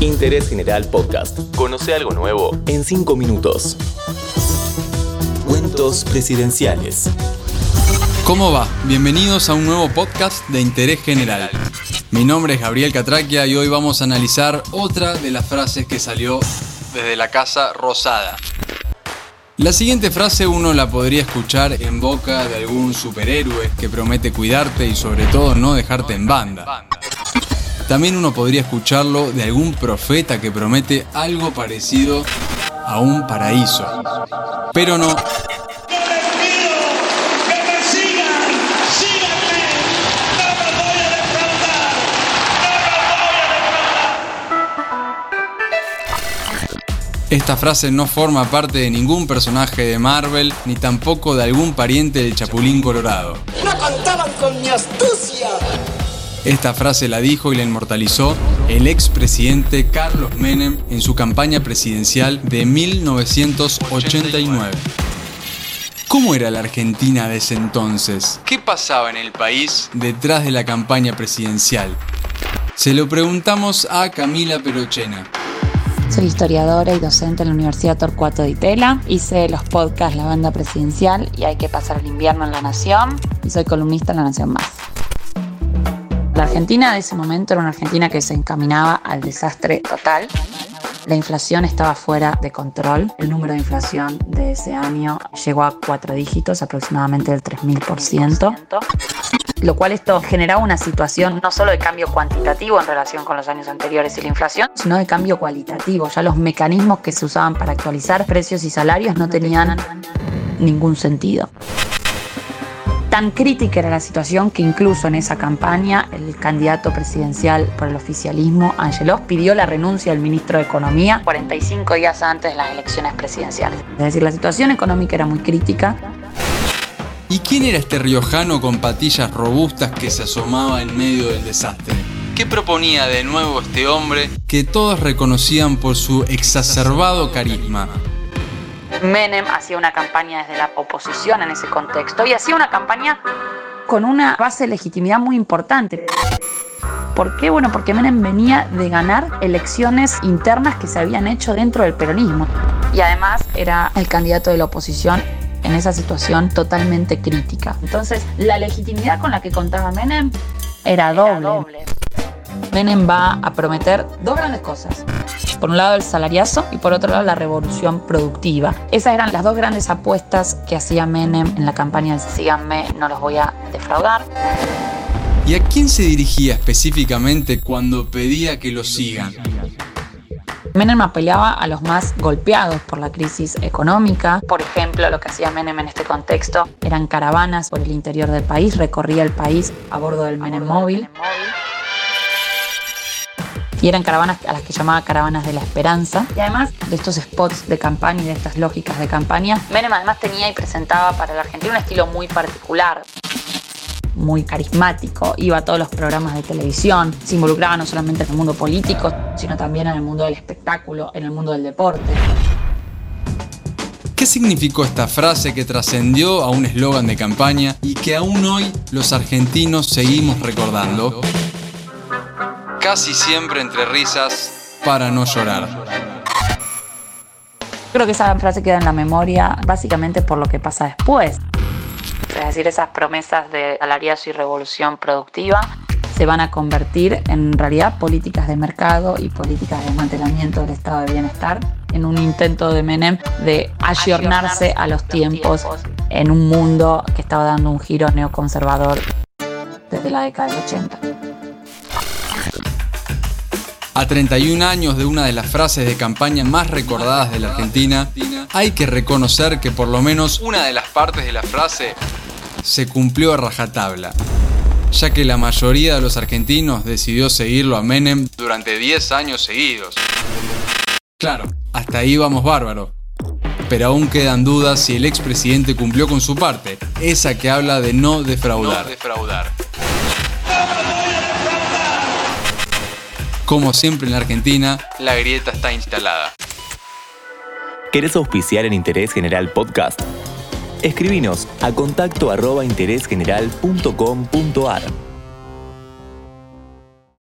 Interés General Podcast. Conoce algo nuevo en 5 minutos. Cuentos presidenciales. ¿Cómo va? Bienvenidos a un nuevo podcast de Interés General. Mi nombre es Gabriel Catraquia y hoy vamos a analizar otra de las frases que salió desde la Casa Rosada. La siguiente frase uno la podría escuchar en boca de algún superhéroe que promete cuidarte y sobre todo no dejarte en banda. También uno podría escucharlo de algún profeta que promete algo parecido a un paraíso. Pero no, Esta frase no forma parte de ningún personaje de Marvel ni tampoco de algún pariente del Chapulín Colorado. ¡No contaban con mi astucia! Esta frase la dijo y la inmortalizó el expresidente Carlos Menem en su campaña presidencial de 1989. ¿Cómo era la Argentina de ese entonces? ¿Qué pasaba en el país detrás de la campaña presidencial? Se lo preguntamos a Camila Perochena. Soy historiadora y docente en la Universidad Torcuato de Itela. Hice los podcasts La Banda Presidencial y Hay que pasar el invierno en La Nación. Y soy columnista en La Nación Más. Argentina de ese momento era una Argentina que se encaminaba al desastre total. La inflación estaba fuera de control. El número de inflación de ese año llegó a cuatro dígitos, aproximadamente del 3.000%. Lo cual esto generaba una situación no solo de cambio cuantitativo en relación con los años anteriores y la inflación, sino de cambio cualitativo. Ya los mecanismos que se usaban para actualizar precios y salarios no tenían ningún sentido. Tan crítica era la situación que incluso en esa campaña el candidato presidencial por el oficialismo, Angelos, pidió la renuncia del ministro de Economía 45 días antes de las elecciones presidenciales. Es decir, la situación económica era muy crítica. ¿Y quién era este riojano con patillas robustas que se asomaba en medio del desastre? ¿Qué proponía de nuevo este hombre que todos reconocían por su exacerbado carisma? Menem hacía una campaña desde la oposición en ese contexto y hacía una campaña con una base de legitimidad muy importante. ¿Por qué? Bueno, porque Menem venía de ganar elecciones internas que se habían hecho dentro del peronismo. Y además era el candidato de la oposición en esa situación totalmente crítica. Entonces, la legitimidad con la que contaba Menem era doble. Menem va a prometer dos grandes cosas. Por un lado el salariazo y por otro lado la revolución productiva. Esas eran las dos grandes apuestas que hacía Menem en la campaña de Síganme, no los voy a defraudar. ¿Y a quién se dirigía específicamente cuando pedía que lo sigan? Menem apelaba a los más golpeados por la crisis económica. Por ejemplo, lo que hacía Menem en este contexto eran caravanas por el interior del país, recorría el país a bordo del Menem móvil y eran caravanas a las que llamaba caravanas de la esperanza. Y además de estos spots de campaña y de estas lógicas de campaña, Menem además tenía y presentaba para la Argentina un estilo muy particular muy carismático, iba a todos los programas de televisión, se involucraba no solamente en el mundo político, sino también en el mundo del espectáculo, en el mundo del deporte. ¿Qué significó esta frase que trascendió a un eslogan de campaña y que aún hoy los argentinos seguimos recordando? Casi siempre entre risas para no llorar. Creo que esa frase queda en la memoria básicamente por lo que pasa después. Es decir, esas promesas de salariazo y revolución productiva se van a convertir en realidad políticas de mercado y políticas de desmantelamiento del estado de bienestar en un intento de Menem de ayornarse a los tiempos en un mundo que estaba dando un giro neoconservador desde la década del 80. A 31 años de una de las frases de campaña más recordadas de la Argentina, hay que reconocer que por lo menos una de las partes de la frase se cumplió a rajatabla, ya que la mayoría de los argentinos decidió seguirlo a Menem durante 10 años seguidos. Claro, hasta ahí vamos bárbaro. Pero aún quedan dudas si el expresidente cumplió con su parte, esa que habla de no defraudar. No defraudar. Como siempre en la Argentina, la grieta está instalada. ¿Querés auspiciar en Interés General Podcast? Escribinos a contacto arroba interésgeneral.com.ar.